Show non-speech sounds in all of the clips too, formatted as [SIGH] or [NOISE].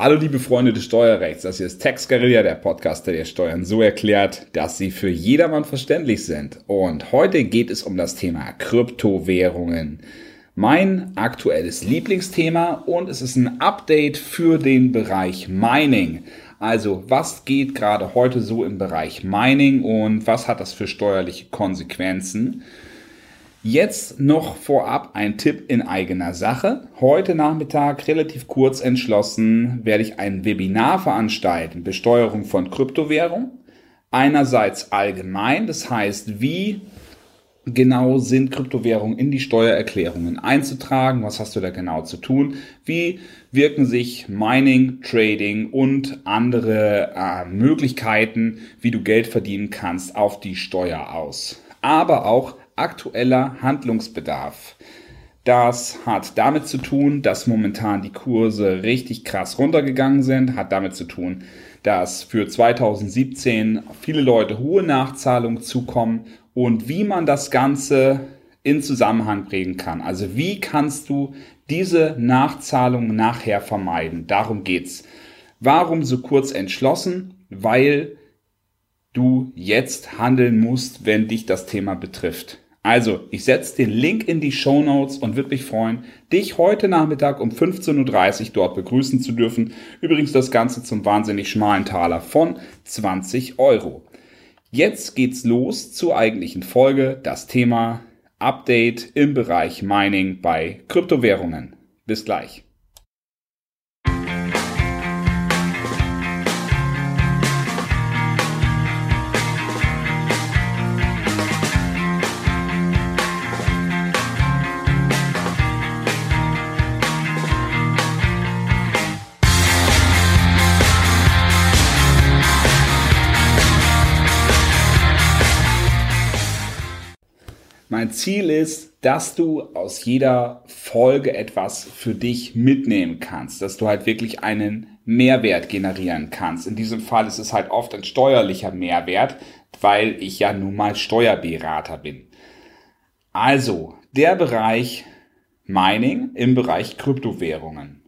Hallo liebe Freunde des Steuerrechts, das hier ist Tax Guerilla, der Podcast, der Steuern so erklärt, dass sie für jedermann verständlich sind. Und heute geht es um das Thema Kryptowährungen. Mein aktuelles Lieblingsthema und es ist ein Update für den Bereich Mining. Also, was geht gerade heute so im Bereich Mining und was hat das für steuerliche Konsequenzen? Jetzt noch vorab ein Tipp in eigener Sache. Heute Nachmittag, relativ kurz entschlossen, werde ich ein Webinar veranstalten, Besteuerung von Kryptowährung. Einerseits allgemein, das heißt, wie genau sind Kryptowährungen in die Steuererklärungen einzutragen, was hast du da genau zu tun, wie wirken sich Mining, Trading und andere äh, Möglichkeiten, wie du Geld verdienen kannst, auf die Steuer aus. Aber auch aktueller Handlungsbedarf. Das hat damit zu tun, dass momentan die Kurse richtig krass runtergegangen sind, hat damit zu tun, dass für 2017 viele Leute hohe Nachzahlungen zukommen und wie man das Ganze in Zusammenhang bringen kann. Also wie kannst du diese Nachzahlung nachher vermeiden? Darum geht's. Warum so kurz entschlossen? Weil du jetzt handeln musst, wenn dich das Thema betrifft. Also, ich setze den Link in die Show Notes und würde mich freuen, dich heute Nachmittag um 15.30 Uhr dort begrüßen zu dürfen. Übrigens das Ganze zum wahnsinnig schmalen Taler von 20 Euro. Jetzt geht's los zur eigentlichen Folge, das Thema Update im Bereich Mining bei Kryptowährungen. Bis gleich. Mein Ziel ist, dass du aus jeder Folge etwas für dich mitnehmen kannst, dass du halt wirklich einen Mehrwert generieren kannst. In diesem Fall ist es halt oft ein steuerlicher Mehrwert, weil ich ja nun mal Steuerberater bin. Also, der Bereich Mining im Bereich Kryptowährungen.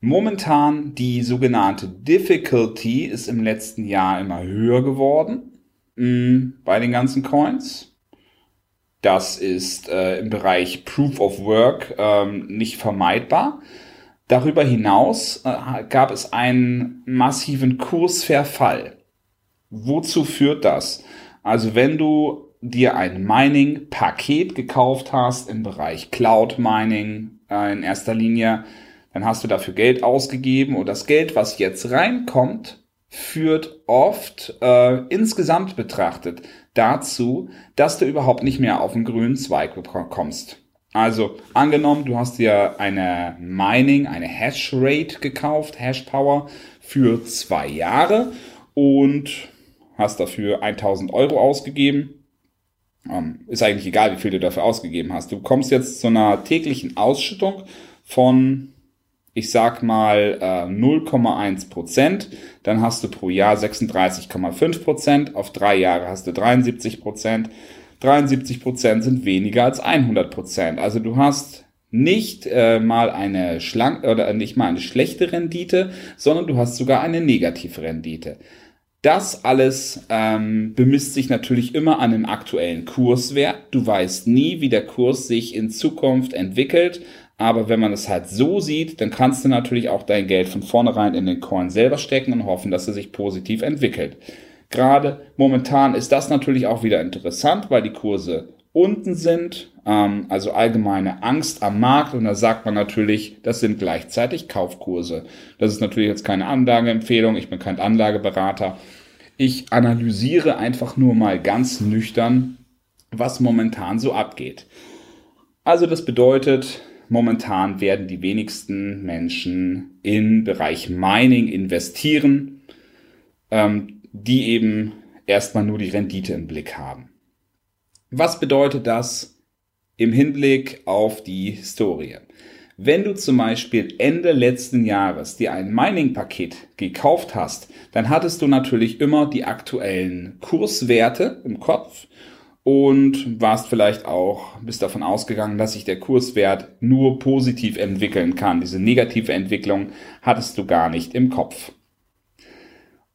Momentan die sogenannte Difficulty ist im letzten Jahr immer höher geworden mh, mm, bei den ganzen Coins das ist äh, im Bereich Proof of Work ähm, nicht vermeidbar. Darüber hinaus äh, gab es einen massiven Kursverfall. Wozu führt das? Also wenn du dir ein Mining-Paket gekauft hast im Bereich Cloud Mining äh, in erster Linie, dann hast du dafür Geld ausgegeben und das Geld, was jetzt reinkommt, führt oft äh, insgesamt betrachtet dazu, dass du überhaupt nicht mehr auf den grünen Zweig kommst. Also angenommen, du hast dir eine Mining, eine Hashrate gekauft, Hashpower für zwei Jahre und hast dafür 1000 Euro ausgegeben. Ähm, ist eigentlich egal, wie viel du dafür ausgegeben hast. Du kommst jetzt zu einer täglichen Ausschüttung von ich sag mal äh, 0,1 Prozent, dann hast du pro Jahr 36,5 Prozent, auf drei Jahre hast du 73 Prozent. 73 Prozent sind weniger als 100 Prozent. Also du hast nicht äh, mal eine schlank oder nicht mal eine schlechte Rendite, sondern du hast sogar eine negative Rendite. Das alles ähm, bemisst sich natürlich immer an dem aktuellen Kurswert. Du weißt nie, wie der Kurs sich in Zukunft entwickelt aber wenn man es halt so sieht, dann kannst du natürlich auch dein Geld von vornherein in den Coin selber stecken und hoffen, dass er sich positiv entwickelt. Gerade momentan ist das natürlich auch wieder interessant, weil die Kurse unten sind, ähm, also allgemeine Angst am Markt und da sagt man natürlich, das sind gleichzeitig Kaufkurse. Das ist natürlich jetzt keine Anlageempfehlung, ich bin kein Anlageberater. Ich analysiere einfach nur mal ganz nüchtern, was momentan so abgeht. Also das bedeutet, momentan werden die wenigsten Menschen im Bereich Mining investieren, ähm, die eben erstmal nur die Rendite im Blick haben. Was bedeutet das im Hinblick auf die Historie? Wenn du zum Beispiel Ende letzten Jahres dir ein Mining-Paket gekauft hast, dann hattest du natürlich immer die aktuellen Kurswerte im Kopf und warst vielleicht auch, bist davon ausgegangen, dass sich der Kurswert nur positiv entwickeln kann. Diese negative Entwicklung hattest du gar nicht im Kopf.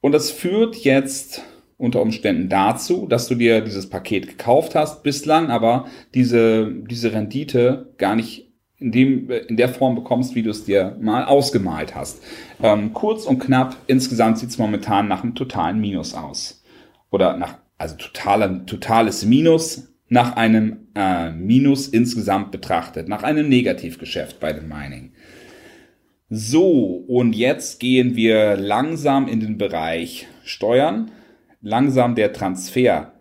Und das führt jetzt unter Umständen dazu, dass du dir dieses Paket gekauft hast, bislang aber diese, diese Rendite gar nicht in, dem, in der Form bekommst, wie du es dir mal ausgemalt hast. Ähm, kurz und knapp, insgesamt sieht es momentan nach einem totalen Minus aus. Oder nach, also totale, totales Minus nach einem äh, Minus insgesamt betrachtet, nach einem Negativgeschäft bei dem Mining. So, und jetzt gehen wir langsam in den Bereich Steuern langsam der Transfer.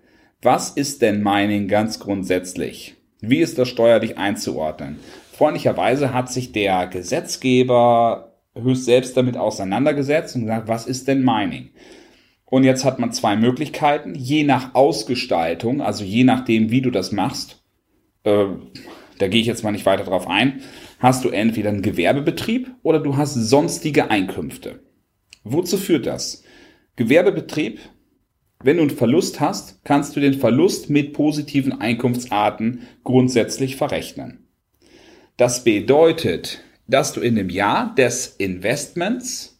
Was ist denn Mining ganz grundsätzlich? Wie ist das steuerlich einzuordnen? Freundlicherweise hat sich der Gesetzgeber höchst selbst damit auseinandergesetzt und gesagt, was ist denn Mining? Und jetzt hat man zwei Möglichkeiten, je nach Ausgestaltung, also je nachdem, wie du das machst, äh, da gehe ich jetzt mal nicht weiter drauf ein, hast du entweder einen Gewerbebetrieb oder du hast sonstige Einkünfte. Wozu führt das? Gewerbebetrieb wenn du einen Verlust hast, kannst du den Verlust mit positiven Einkunftsarten grundsätzlich verrechnen. Das bedeutet, dass du in dem Jahr des Investments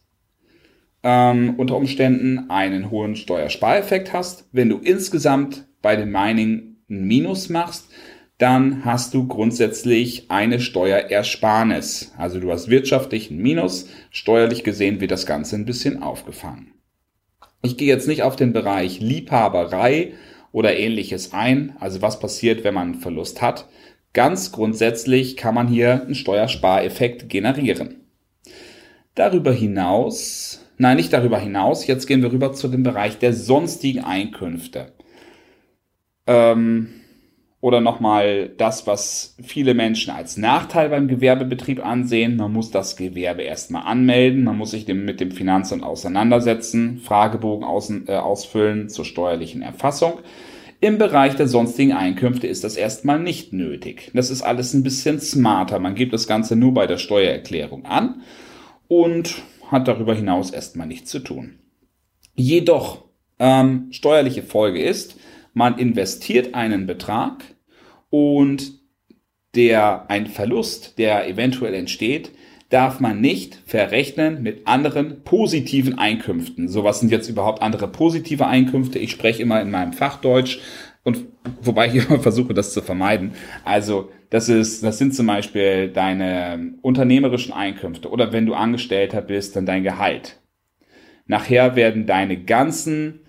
ähm, unter Umständen einen hohen Steuerspareffekt hast. Wenn du insgesamt bei dem Mining ein Minus machst, dann hast du grundsätzlich eine Steuerersparnis. Also du hast wirtschaftlich ein Minus, steuerlich gesehen wird das Ganze ein bisschen aufgefangen. Ich gehe jetzt nicht auf den Bereich Liebhaberei oder ähnliches ein, also was passiert, wenn man einen Verlust hat. Ganz grundsätzlich kann man hier einen Steuerspareffekt generieren. Darüber hinaus, nein, nicht darüber hinaus, jetzt gehen wir rüber zu dem Bereich der sonstigen Einkünfte. Ähm, oder nochmal das, was viele Menschen als Nachteil beim Gewerbebetrieb ansehen. Man muss das Gewerbe erstmal anmelden, man muss sich mit dem Finanzamt auseinandersetzen, Fragebogen aus, äh, ausfüllen zur steuerlichen Erfassung. Im Bereich der sonstigen Einkünfte ist das erstmal nicht nötig. Das ist alles ein bisschen smarter. Man gibt das Ganze nur bei der Steuererklärung an und hat darüber hinaus erstmal nichts zu tun. Jedoch, ähm, steuerliche Folge ist, man investiert einen Betrag und der, ein Verlust, der eventuell entsteht, darf man nicht verrechnen mit anderen positiven Einkünften. So was sind jetzt überhaupt andere positive Einkünfte? Ich spreche immer in meinem Fachdeutsch und wobei ich [LAUGHS] immer versuche, das zu vermeiden. Also das ist, das sind zum Beispiel deine unternehmerischen Einkünfte oder wenn du Angestellter bist, dann dein Gehalt. Nachher werden deine ganzen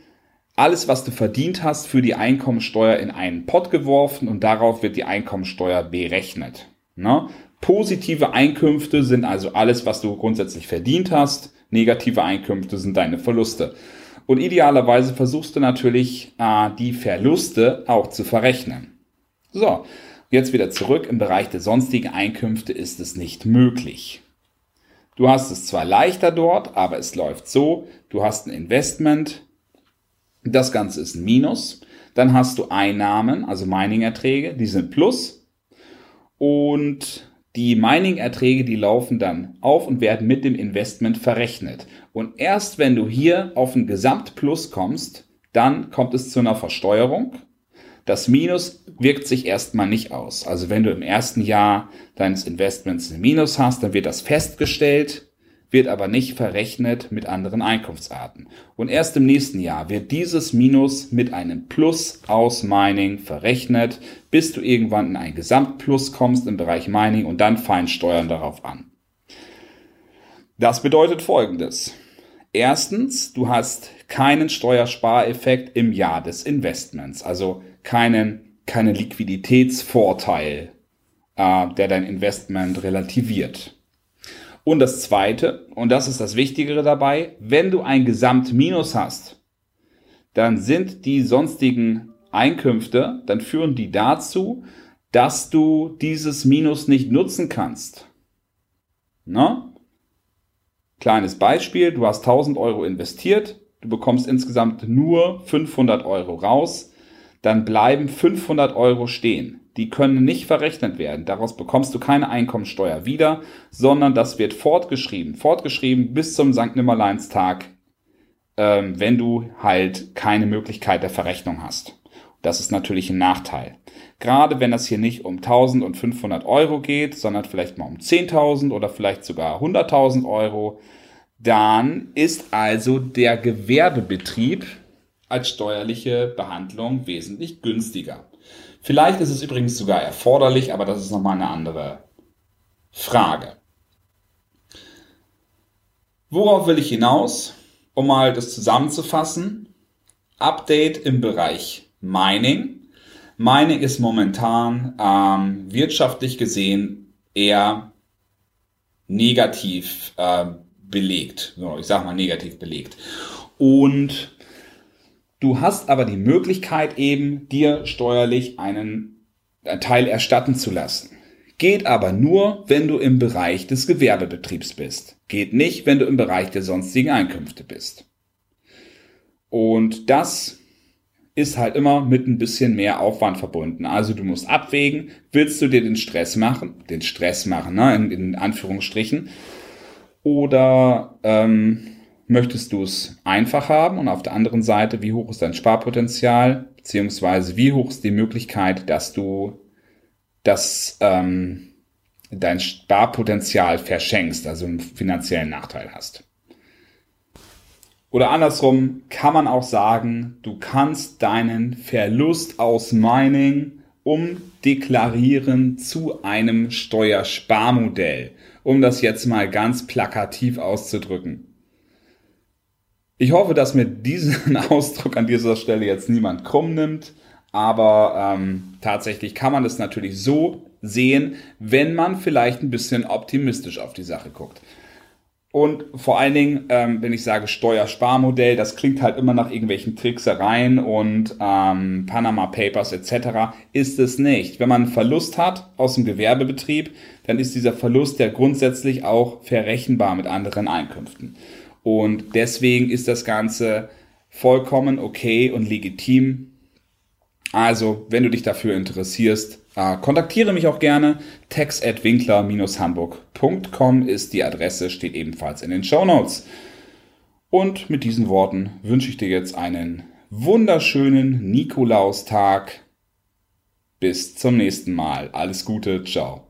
alles, was du verdient hast, für die Einkommensteuer in einen Pot geworfen und darauf wird die Einkommensteuer berechnet. Ne? Positive Einkünfte sind also alles, was du grundsätzlich verdient hast. Negative Einkünfte sind deine Verluste. Und idealerweise versuchst du natürlich, äh, die Verluste auch zu verrechnen. So, jetzt wieder zurück. Im Bereich der sonstigen Einkünfte ist es nicht möglich. Du hast es zwar leichter dort, aber es läuft so. Du hast ein Investment, das Ganze ist ein Minus. Dann hast du Einnahmen, also Mining-Erträge, die sind Plus. Und die Mining-Erträge, die laufen dann auf und werden mit dem Investment verrechnet. Und erst wenn du hier auf ein Gesamtplus kommst, dann kommt es zu einer Versteuerung. Das Minus wirkt sich erstmal nicht aus. Also wenn du im ersten Jahr deines Investments ein Minus hast, dann wird das festgestellt wird aber nicht verrechnet mit anderen Einkunftsarten. Und erst im nächsten Jahr wird dieses Minus mit einem Plus aus Mining verrechnet, bis du irgendwann in ein Gesamtplus kommst im Bereich Mining und dann fallen Steuern darauf an. Das bedeutet folgendes. Erstens, du hast keinen Steuerspareffekt im Jahr des Investments, also keinen, keinen Liquiditätsvorteil, äh, der dein Investment relativiert. Und das Zweite, und das ist das Wichtigere dabei, wenn du ein Gesamtminus hast, dann sind die sonstigen Einkünfte, dann führen die dazu, dass du dieses Minus nicht nutzen kannst. Na? Kleines Beispiel, du hast 1000 Euro investiert, du bekommst insgesamt nur 500 Euro raus, dann bleiben 500 Euro stehen die können nicht verrechnet werden. Daraus bekommst du keine Einkommensteuer wieder, sondern das wird fortgeschrieben. Fortgeschrieben bis zum St. Nimmerleinstag, ähm, wenn du halt keine Möglichkeit der Verrechnung hast. Das ist natürlich ein Nachteil. Gerade wenn das hier nicht um 1000 und 500 Euro geht, sondern vielleicht mal um 10.000 oder vielleicht sogar 100.000 Euro, dann ist also der Gewerbebetrieb als steuerliche Behandlung wesentlich günstiger. Vielleicht ist es übrigens sogar erforderlich, aber das ist nochmal eine andere Frage. Worauf will ich hinaus? Um mal das zusammenzufassen. Update im Bereich Mining. Mining ist momentan ähm, wirtschaftlich gesehen eher negativ äh, belegt. So, ich sage mal negativ belegt. Und du hast aber die Möglichkeit eben, dir steuerlich einen Teil erstatten zu lassen. Geht aber nur, wenn du im Bereich des Gewerbebetriebs bist. Geht nicht, wenn du im Bereich der sonstigen Einkünfte bist. Und das ist halt immer mit ein bisschen mehr Aufwand verbunden. Also du musst abwägen, willst du dir den Stress machen, den Stress machen, ne, in, in Anführungsstrichen, oder ähm, möchtest du es einfach haben und auf der anderen Seite, wie hoch ist dein Sparpotenzial, beziehungsweise wie hoch ist die Möglichkeit, dass du das, ähm, dein Sparpotenzial verschenkst, also einen finanziellen Nachteil hast. Oder andersrum kann man auch sagen, du kannst deinen Verlust aus Mining umdeklarieren zu einem Steuersparmodell um das jetzt mal ganz plakativ auszudrücken. Ich hoffe, dass mir diesen [LAUGHS] Ausdruck an dieser Stelle jetzt niemand krumm nimmt, aber ähm, tatsächlich kann man es natürlich so sehen, wenn man vielleicht ein bisschen optimistisch auf die Sache guckt. Und vor allen Dingen, ähm, wenn ich sage Steuersparmodell, das klingt halt immer nach irgendwelchen Tricksereien und ähm, Panama Papers etc. Ist es nicht. Wenn man einen Verlust hat aus dem Gewerbebetrieb, dann ist dieser Verlust ja grundsätzlich auch verrechenbar mit anderen Einkünften. Und deswegen ist das Ganze vollkommen okay und legitim. Also, wenn du dich dafür interessierst, äh, kontaktiere mich auch gerne. tex.winkler-hamburg.com ist die Adresse, steht ebenfalls in den Show Notes. Und mit diesen Worten wünsche ich dir jetzt einen wunderschönen Nikolaustag. Bis zum nächsten Mal. Alles Gute. Ciao.